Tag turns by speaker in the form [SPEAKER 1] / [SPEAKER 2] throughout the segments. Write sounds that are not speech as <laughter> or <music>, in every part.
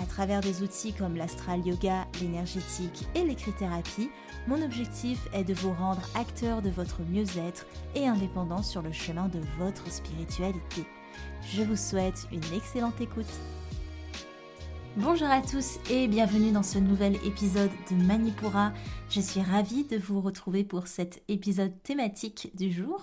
[SPEAKER 1] à travers des outils comme l'astral yoga, l'énergétique et l'écrit-thérapie, mon objectif est de vous rendre acteur de votre mieux-être et indépendant sur le chemin de votre spiritualité. Je vous souhaite une excellente écoute. Bonjour à tous et bienvenue dans ce nouvel épisode de Manipura. Je suis ravie de vous retrouver pour cet épisode thématique du jour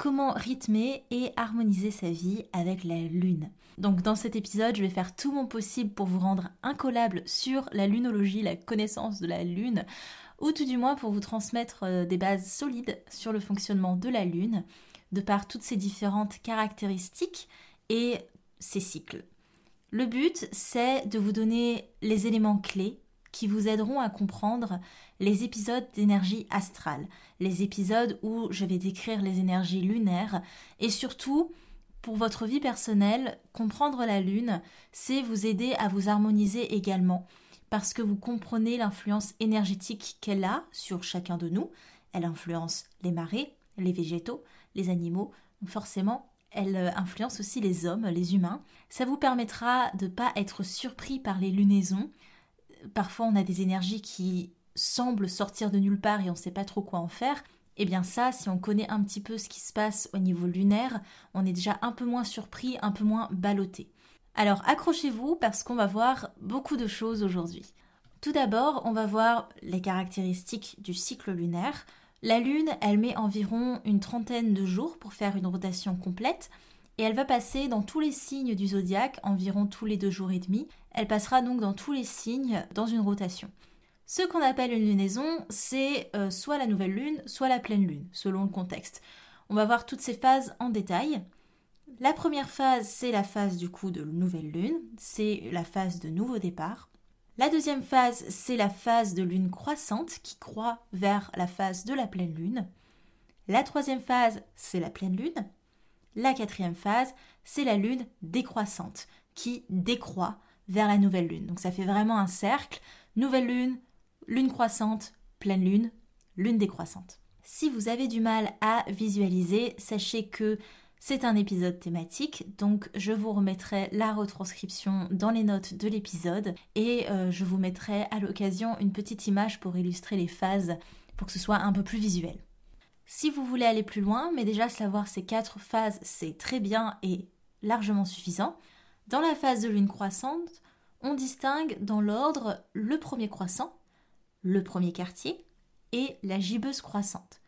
[SPEAKER 1] comment rythmer et harmoniser sa vie avec la lune? Donc dans cet épisode, je vais faire tout mon possible pour vous rendre incollable sur la lunologie, la connaissance de la lune, ou tout du moins pour vous transmettre euh, des bases solides sur le fonctionnement de la lune, de par toutes ses différentes caractéristiques et ses cycles. Le but, c'est de vous donner les éléments clés qui vous aideront à comprendre les épisodes d'énergie astrale, les épisodes où je vais décrire les énergies lunaires et surtout pour votre vie personnelle, comprendre la lune, c'est vous aider à vous harmoniser également parce que vous comprenez l'influence énergétique qu'elle a sur chacun de nous. Elle influence les marées, les végétaux, les animaux. forcément, elle influence aussi les hommes, les humains. Ça vous permettra de ne pas être surpris par les lunaisons. Parfois, on a des énergies qui semble sortir de nulle part et on ne sait pas trop quoi en faire, eh bien ça, si on connaît un petit peu ce qui se passe au niveau lunaire, on est déjà un peu moins surpris, un peu moins ballotté. Alors accrochez-vous parce qu'on va voir beaucoup de choses aujourd'hui. Tout d'abord, on va voir les caractéristiques du cycle lunaire. La Lune, elle met environ une trentaine de jours pour faire une rotation complète et elle va passer dans tous les signes du zodiaque environ tous les deux jours et demi. Elle passera donc dans tous les signes dans une rotation. Ce qu'on appelle une lunaison, c'est euh, soit la nouvelle lune, soit la pleine lune, selon le contexte. On va voir toutes ces phases en détail. La première phase, c'est la phase du coup de nouvelle lune, c'est la phase de nouveau départ. La deuxième phase, c'est la phase de lune croissante qui croît vers la phase de la pleine lune. La troisième phase, c'est la pleine lune. La quatrième phase, c'est la lune décroissante qui décroît vers la nouvelle lune. Donc ça fait vraiment un cercle. Nouvelle lune, lune croissante, pleine lune, lune décroissante. Si vous avez du mal à visualiser, sachez que c'est un épisode thématique, donc je vous remettrai la retranscription dans les notes de l'épisode et euh, je vous mettrai à l'occasion une petite image pour illustrer les phases pour que ce soit un peu plus visuel. Si vous voulez aller plus loin, mais déjà savoir ces quatre phases, c'est très bien et largement suffisant. Dans la phase de lune croissante, on distingue dans l'ordre le premier croissant, le premier quartier et la gibbeuse croissante.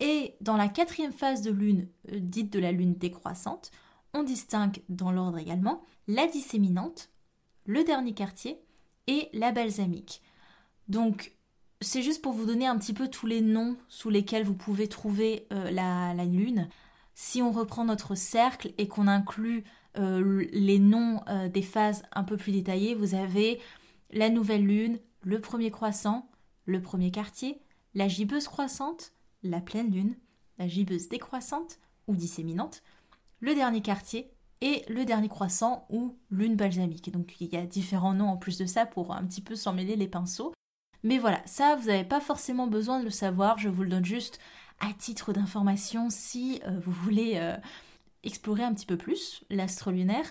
[SPEAKER 1] Et dans la quatrième phase de lune, euh, dite de la lune décroissante, on distingue dans l'ordre également la disséminante, le dernier quartier et la balsamique. Donc c'est juste pour vous donner un petit peu tous les noms sous lesquels vous pouvez trouver euh, la, lune. Si on reprend notre cercle et qu'on inclut euh, les noms des phases un peu plus détaillées, vous avez la nouvelle lune, le premier croissant, le premier quartier, la gibbeuse croissante, la pleine lune, la gibbeuse décroissante ou disséminante, le dernier quartier et le dernier croissant ou lune balsamique. Donc il y a différents noms en plus de ça pour un petit peu s'en mêler les pinceaux. Mais voilà, ça vous n'avez pas forcément besoin de le savoir, je vous le donne juste à titre d'information si euh, vous voulez euh, explorer un petit peu plus l'astre lunaire.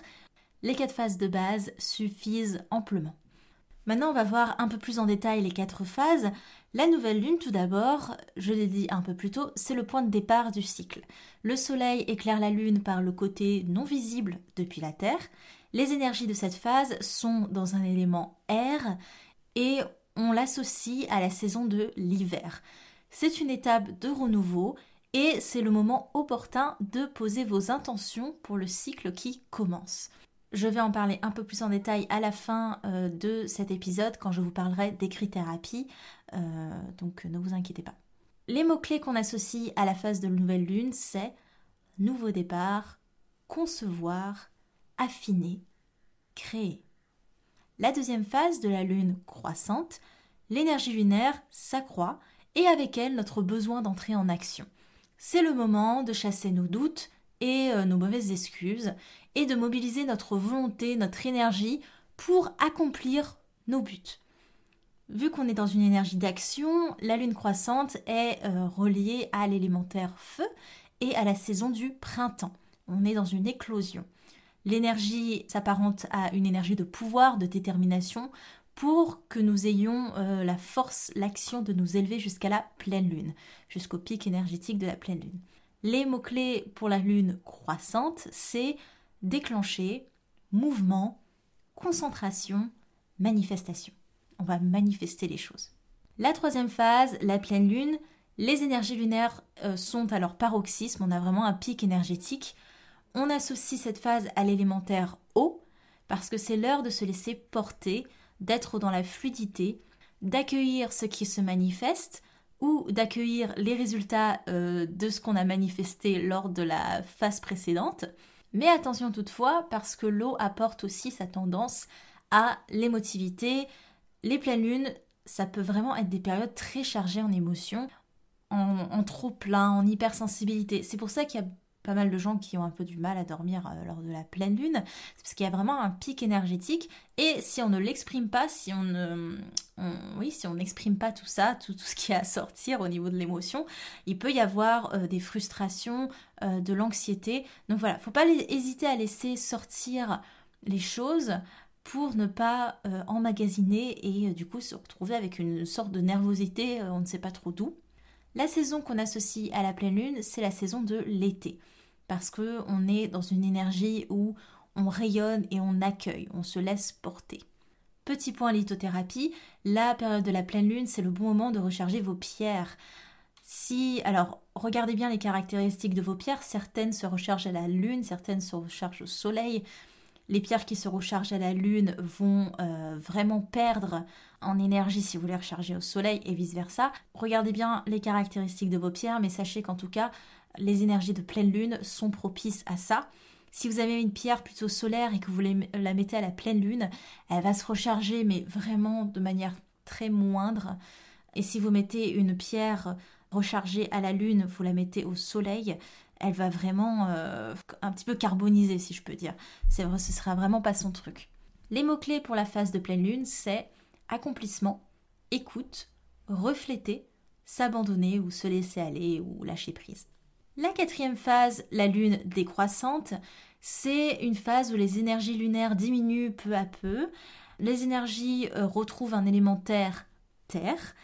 [SPEAKER 1] Les quatre phases de base suffisent amplement. Maintenant, on va voir un peu plus en détail les quatre phases. La nouvelle lune, tout d'abord, je l'ai dit un peu plus tôt, c'est le point de départ du cycle. Le Soleil éclaire la lune par le côté non visible depuis la Terre. Les énergies de cette phase sont dans un élément air et on l'associe à la saison de l'hiver. C'est une étape de renouveau et c'est le moment opportun de poser vos intentions pour le cycle qui commence. Je vais en parler un peu plus en détail à la fin euh, de cet épisode quand je vous parlerai d'écrit-thérapie, euh, donc ne vous inquiétez pas. Les mots-clés qu'on associe à la phase de nouvelle lune, c'est nouveau départ, concevoir, affiner, créer. La deuxième phase de la lune croissante, l'énergie lunaire s'accroît et avec elle notre besoin d'entrer en action. C'est le moment de chasser nos doutes euh, nos mauvaises excuses et de mobiliser notre volonté, notre énergie pour accomplir nos buts. Vu qu'on est dans une énergie d'action, la lune croissante est euh, reliée à l'élémentaire feu et à la saison du printemps. On est dans une éclosion. L'énergie s'apparente à une énergie de pouvoir, de détermination, pour que nous ayons euh, la force, l'action de nous élever jusqu'à la pleine lune, jusqu'au pic énergétique de la pleine lune. Les mots-clés pour la lune croissante, c'est déclencher, mouvement, concentration, manifestation. On va manifester les choses. La troisième phase, la pleine lune, les énergies lunaires euh, sont à leur paroxysme, on a vraiment un pic énergétique. On associe cette phase à l'élémentaire eau parce que c'est l'heure de se laisser porter, d'être dans la fluidité, d'accueillir ce qui se manifeste d'accueillir les résultats euh, de ce qu'on a manifesté lors de la phase précédente. Mais attention toutefois, parce que l'eau apporte aussi sa tendance à l'émotivité. Les pleines lunes, ça peut vraiment être des périodes très chargées en émotions, en, en trop plein, en hypersensibilité. C'est pour ça qu'il y a pas mal de gens qui ont un peu du mal à dormir euh, lors de la pleine lune, parce qu'il y a vraiment un pic énergétique, et si on ne l'exprime pas, si on ne, oui, si on n'exprime pas tout ça, tout, tout, ce qui a à sortir au niveau de l'émotion, il peut y avoir euh, des frustrations, euh, de l'anxiété. Donc voilà, faut pas hésiter à laisser sortir les choses pour ne pas emmagasiner et du coup se retrouver avec une sorte de nervosité, on ne sait pas trop d'où. La saison qu'on associe à la pleine lune, c'est la saison de l'été parce que on est dans une énergie où on rayonne et on accueille, on se laisse porter. Petit point lithothérapie, la période de la pleine lune, c'est le bon moment de recharger vos pierres. Si, alors, regardez bien les caractéristiques de vos pierres. Certaines se rechargent à la lune, certaines se rechargent au soleil. Les pierres qui se rechargent à la lune vont euh, vraiment perdre en énergie si vous les rechargez au soleil et vice versa. Regardez bien les caractéristiques de vos pierres, mais sachez qu'en tout cas, les énergies de pleine lune sont propices à ça. Si vous avez une pierre plutôt solaire et que vous la mettez à la pleine lune, elle va se recharger, mais vraiment de manière très moindre. Et si vous mettez une pierre rechargée à la lune, vous la mettez au soleil, elle va vraiment euh, un petit peu carboniser, si je peux dire. C'est vrai, ce sera vraiment pas son truc. Les mots-clés pour la phase de pleine lune, c'est accomplissement, écoute, refléter, s'abandonner ou se laisser aller ou lâcher prise. La quatrième phase, la lune décroissante, c'est une phase où les énergies lunaires diminuent peu à peu. Les énergies euh, retrouvent un élémentaire terre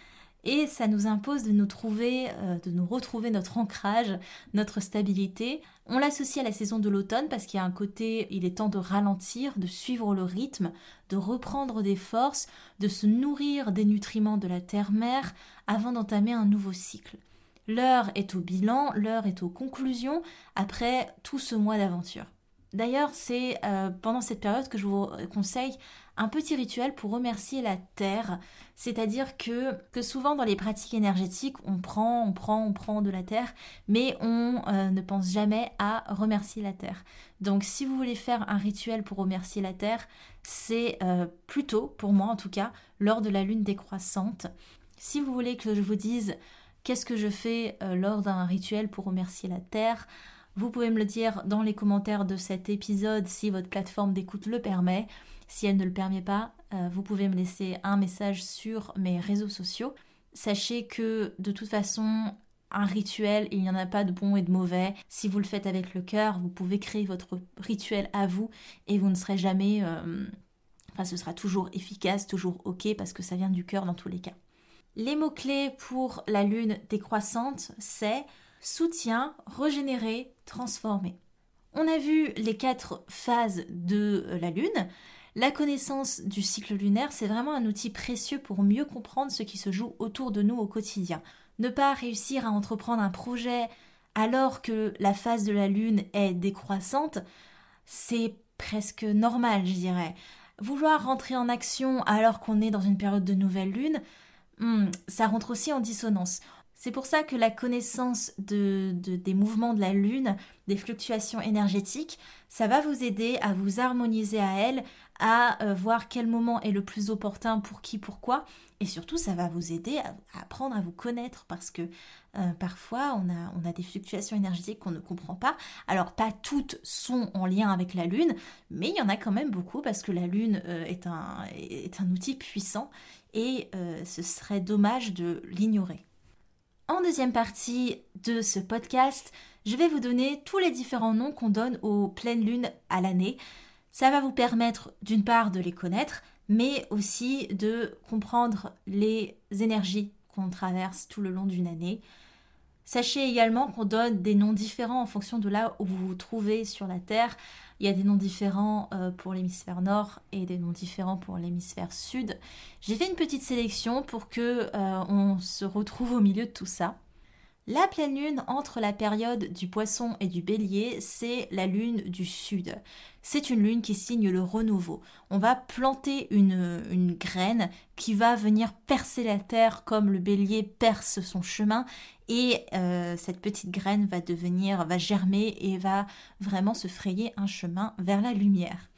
[SPEAKER 1] et ça nous impose de nous trouver, euh, de nous retrouver notre ancrage, notre stabilité. On l'associe à la saison de l'automne parce qu'il y a un côté, il est temps de ralentir, de suivre le rythme, de reprendre des forces, de se nourrir des nutriments de la terre-mère avant d'entamer un nouveau cycle. L'heure est au bilan, l'heure est aux conclusions après tout ce mois d'aventure. D'ailleurs, c'est euh, pendant cette période que je vous conseille un petit rituel pour remercier la Terre. C'est-à-dire que, souvent dans les pratiques énergétiques, on prend, on prend, on prend de la Terre, mais on euh, ne pense jamais à remercier la Terre. Donc si vous voulez faire un rituel pour remercier la Terre, c'est euh, plutôt, pour moi en tout cas, lors de la lune décroissante. Si vous voulez que je vous dise Qu'est-ce que je fais euh, lors d'un rituel pour remercier la Terre? Vous pouvez me le dire dans les commentaires de cet épisode si votre plateforme d'écoute le permet. Si elle ne le permet pas, euh, vous pouvez me laisser un message sur mes réseaux sociaux. Sachez que de toute façon, un rituel, il n'y en a pas de bon et de mauvais. Si vous le faites avec le cœur, vous pouvez créer votre rituel à vous et vous ne serez jamais... Euh, enfin, ce sera toujours efficace, toujours ok parce que ça vient du cœur dans tous les cas. Les mots-clés pour la lune décroissante, c'est soutien, régénérer, transformer. On a vu les quatre phases de la lune. La connaissance du cycle lunaire, c'est vraiment un outil précieux pour mieux comprendre ce qui se joue autour de nous au quotidien. Ne pas réussir à entreprendre un projet alors que la phase de la lune est décroissante, c'est presque normal, je dirais. Vouloir rentrer en action alors qu'on est dans une période de nouvelle lune, Hmm, ça rentre aussi en dissonance. C'est pour ça que la connaissance de, des mouvements de la Lune, des fluctuations énergétiques, ça va vous aider à vous harmoniser à elle, à euh, voir quel moment est le plus opportun pour qui, pourquoi. Et surtout, ça va vous aider à, apprendre à vous connaître parce que euh, parfois, on a, des fluctuations énergétiques qu'on ne comprend pas. Alors, pas toutes sont en lien avec la Lune, mais il y en a quand même beaucoup parce que la Lune euh, est un outil puissant et ce serait dommage de l'ignorer. En deuxième partie de ce podcast, je vais vous donner tous les différents noms qu'on donne aux pleines lunes à l'année. Ça va vous permettre d'une part de les connaître, mais aussi de comprendre les énergies qu'on traverse tout le long d'une année. Sachez également qu'on donne des noms différents en fonction de là où vous vous trouvez sur la Terre. Il y a des noms différents euh, pour l'hémisphère nord et des noms différents pour l'hémisphère sud. J'ai fait une petite sélection pour que euh, on se retrouve au milieu de tout ça. La pleine lune entre la période du poisson et du bélier, c'est la lune du sud. C'est une lune qui signe le renouveau. On va planter une, graine qui va venir percer la terre comme le bélier perce son chemin et euh, cette petite graine va devenir, va germer et va vraiment se frayer un chemin vers la lumière.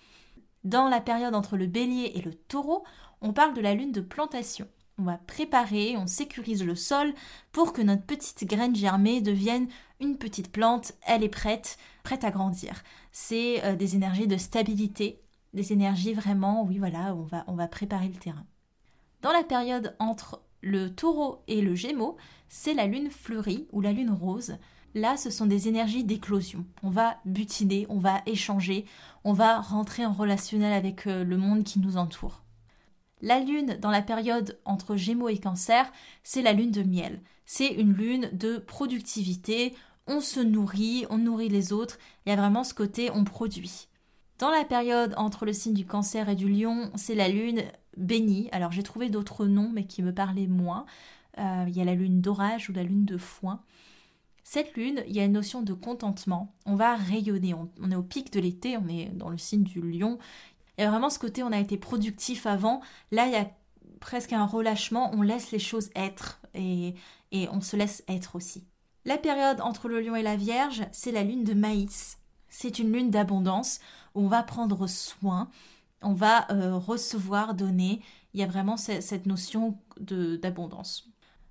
[SPEAKER 1] Dans la période entre le bélier et le taureau, on parle de la lune de plantation. On va préparer, on sécurise le sol pour que notre petite graine germée devienne une petite plante. Elle est prête, prête à grandir. C'est euh, des énergies de stabilité, des énergies vraiment, oui voilà, on va, on va préparer le terrain. Dans la période entre le taureau et le gémeaux, c'est la lune fleurie ou la lune rose. Là, ce sont des énergies d'éclosion. On va butiner, on va échanger, on va rentrer en relationnel avec euh, le monde qui nous entoure. La lune dans la période entre Gémeaux et Cancer, c'est la lune de miel. C'est une lune de productivité, on se nourrit, on nourrit les autres, il y a vraiment ce côté on produit. Dans la période entre le signe du Cancer et du Lion, c'est la lune bénie. Alors j'ai trouvé d'autres noms mais qui me parlaient moins. Euh, il y a la lune d'orage ou la lune de foin. Cette lune, il y a une notion de contentement. On va rayonner. on est au pic de l'été, on est dans le signe du lion. Vraiment ce côté, on a été productif avant. Là, il y a presque un relâchement, on laisse les choses être et, et on se laisse être aussi. La période entre le lion et la vierge, c'est la lune de maïs. C'est une lune d'abondance où on va prendre soin, on va euh, recevoir, donner. Il y a vraiment cette notion d'abondance.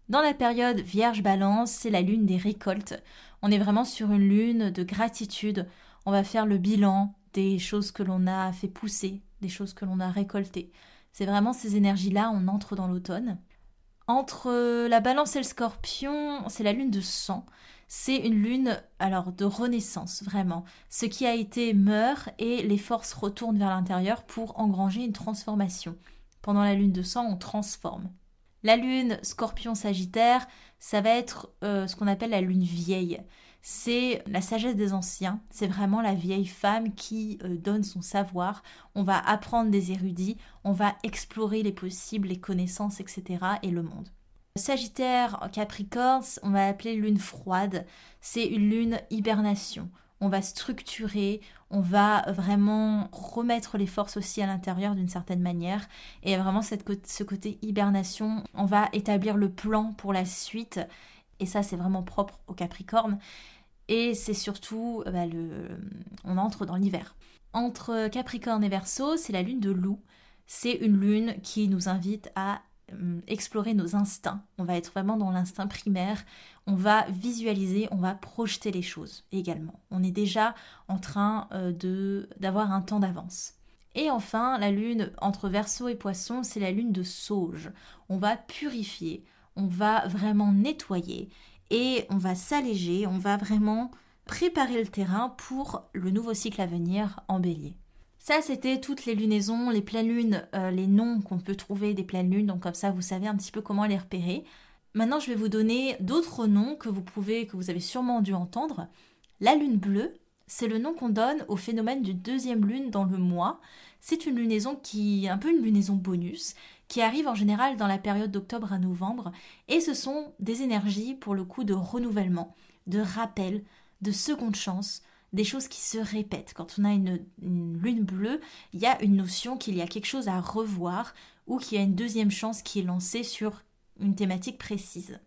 [SPEAKER 1] Dans la période Vierge-Balance, c'est la lune des récoltes. On est vraiment sur une lune de gratitude. On va faire le bilan des choses que l'on a fait pousser, des choses que l'on a récoltées. C'est vraiment ces énergies-là, on entre dans l'automne. Entre la balance et le scorpion, c'est la lune de sang. C'est une lune alors de renaissance, vraiment. Ce qui a été meurt et les forces retournent vers l'intérieur pour engranger une transformation. Pendant la lune de sang, on transforme. La lune scorpion-sagittaire, ça va être euh, ce qu'on appelle la lune vieille c'est la sagesse des anciens, c'est vraiment la vieille femme qui euh, donne son savoir, on va apprendre des érudits, on va explorer les possibles, les connaissances, etc. et le monde. Sagittaire, Capricorne, on va appeler lune froide, c'est une lune hibernation. On va structurer, on va vraiment remettre les forces aussi à l'intérieur d'une certaine manière. Et vraiment cette, ce côté hibernation, on va établir le plan pour la suite et ça c'est vraiment propre au Capricorne. Et c'est surtout, bah, le... on entre dans l'hiver. Entre Capricorne et Verseau, c'est la lune de loup. C'est une lune qui nous invite à hum, explorer nos instincts. On va être vraiment dans l'instinct primaire. On va visualiser, on va projeter les choses également. On est déjà en train euh, de d'avoir un temps d'avance. Et enfin, la lune entre Verseau et Poisson, c'est la lune de Sauge. On va purifier, on va vraiment nettoyer et on va s'alléger, on va vraiment préparer le terrain pour le nouveau cycle à venir en bélier. Ça, c'était toutes les lunaisons, les pleines lunes, euh, les noms qu'on peut trouver des pleines lunes, donc comme ça vous savez un petit peu comment les repérer. Maintenant, je vais vous donner d'autres noms que vous pouvez, que vous avez sûrement dû entendre. La lune bleue, c'est le nom qu'on donne au phénomène du deuxième lune dans le mois. C'est une lunaison qui est un peu une lunaison bonus qui arrive en général dans la période d'octobre à novembre, et ce sont des énergies pour le coup de renouvellement, de rappel, de seconde chance, des choses qui se répètent. Quand on a une, lune bleue, il y a une notion qu'il y a quelque chose à revoir ou qu'il y a une deuxième chance qui est lancée sur une thématique précise.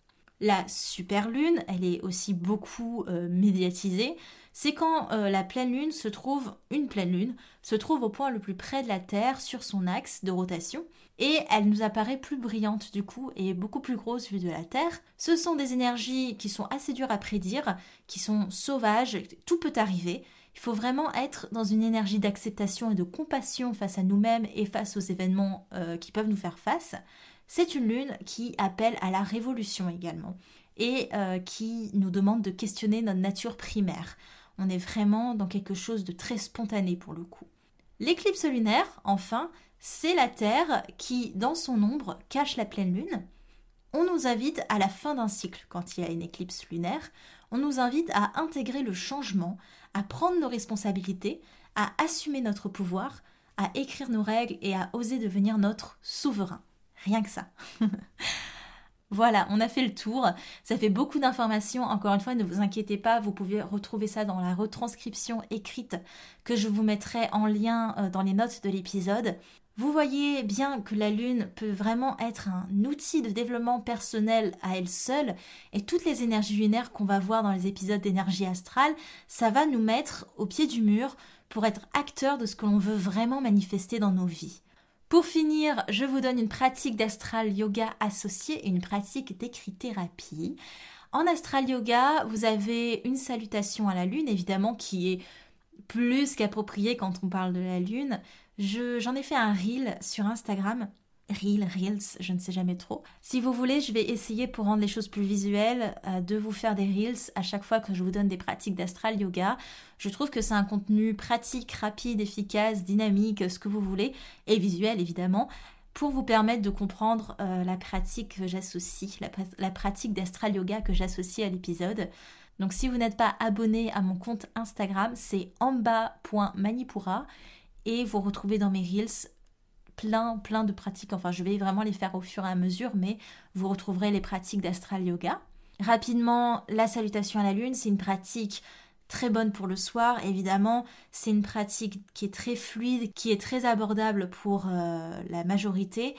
[SPEAKER 1] La super lune, elle est aussi beaucoup euh, médiatisée. C'est quand euh, la pleine lune se trouve, une pleine lune, se trouve au point le plus près de la Terre sur son axe de rotation, et elle nous apparaît plus brillante du coup et beaucoup plus grosse vue de la Terre. Ce sont des énergies qui sont assez dures à prédire, qui sont sauvages, tout peut arriver. Il faut vraiment être dans une énergie d'acceptation et de compassion face à nous-mêmes et face aux événements euh, qui peuvent nous faire face. C'est une lune qui appelle à la révolution également et euh, qui nous demande de questionner notre nature primaire. On est vraiment dans quelque chose de très spontané pour le coup. L'éclipse lunaire, enfin, c'est la Terre qui, dans son ombre, cache la pleine lune. On nous invite à la fin d'un cycle, quand il y a une éclipse lunaire, on nous invite à intégrer le changement, à prendre nos responsabilités, à assumer notre pouvoir, à écrire nos règles et à oser devenir notre souverain. Rien que ça. <laughs> Voilà, on a fait le tour. Ça fait beaucoup d'informations. Encore une fois, ne vous inquiétez pas, vous pouvez retrouver ça dans la retranscription écrite que je vous mettrai en lien euh, dans les notes de l'épisode. Vous voyez bien que la Lune peut vraiment être un outil de développement personnel à elle seule et toutes les énergies lunaires qu'on va voir dans les épisodes d'énergie astrale, ça va nous mettre au pied du mur pour être acteur de ce que l'on veut vraiment manifester dans nos vies. Pour finir, je vous donne une pratique d'astral yoga associée et une pratique d'écrit-thérapie. En astral yoga, vous avez une salutation à la lune, évidemment, qui est plus qu'appropriée quand on parle de la lune. J'en ai fait un reel sur Instagram Reel, Reels, je ne sais jamais trop. Si vous voulez, je vais essayer pour rendre les choses plus visuelles euh, de vous faire des Reels à chaque fois que je vous donne des pratiques d'astral yoga. Je trouve que c'est un contenu pratique, rapide, efficace, dynamique, ce que vous voulez, et visuel évidemment, pour vous permettre de comprendre euh, la pratique que j'associe, la, la pratique d'astral yoga que j'associe à l'épisode. Donc si vous n'êtes pas abonné à mon compte Instagram, c'est amba.manipura et vous retrouvez dans mes Reels plein, plein de pratiques. Enfin, je vais vraiment les faire au fur et à mesure, mais vous retrouverez les pratiques d'astral yoga. Rapidement, la salutation à la lune, c'est une pratique très bonne pour le soir. Évidemment, c'est une pratique qui est très fluide, qui est très abordable pour euh, la majorité.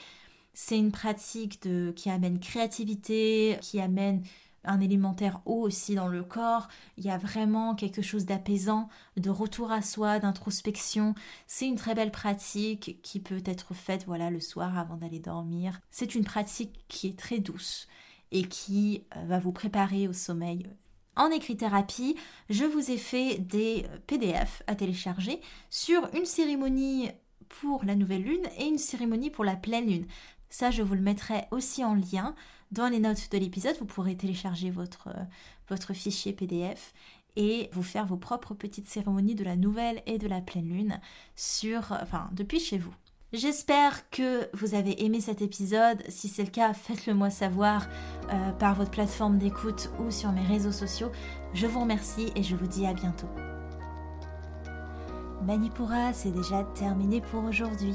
[SPEAKER 1] C'est une pratique qui amène créativité, qui amène un élémentaire haut aussi dans le corps. Il y a vraiment quelque chose d'apaisant, de retour à soi, d'introspection. C'est une très belle pratique qui peut être faite voilà le soir avant d'aller dormir. C'est une pratique qui est très douce et qui euh, va vous préparer au sommeil. En écrit-thérapie, je vous ai fait des euh, PDF à télécharger sur une cérémonie pour la nouvelle lune et une cérémonie pour la pleine lune. Ça, je vous le mettrai aussi en lien dans les notes de l'épisode, vous pourrez télécharger votre, euh, fichier PDF et vous faire vos propres petites cérémonies de la nouvelle et de la pleine lune sur, enfin, depuis chez vous. J'espère que vous avez aimé cet épisode. Si c'est le cas, faites-le moi savoir euh, par votre plateforme d'écoute ou sur mes réseaux sociaux. Je vous remercie et je vous dis à bientôt. Manipura, c'est déjà terminé pour aujourd'hui.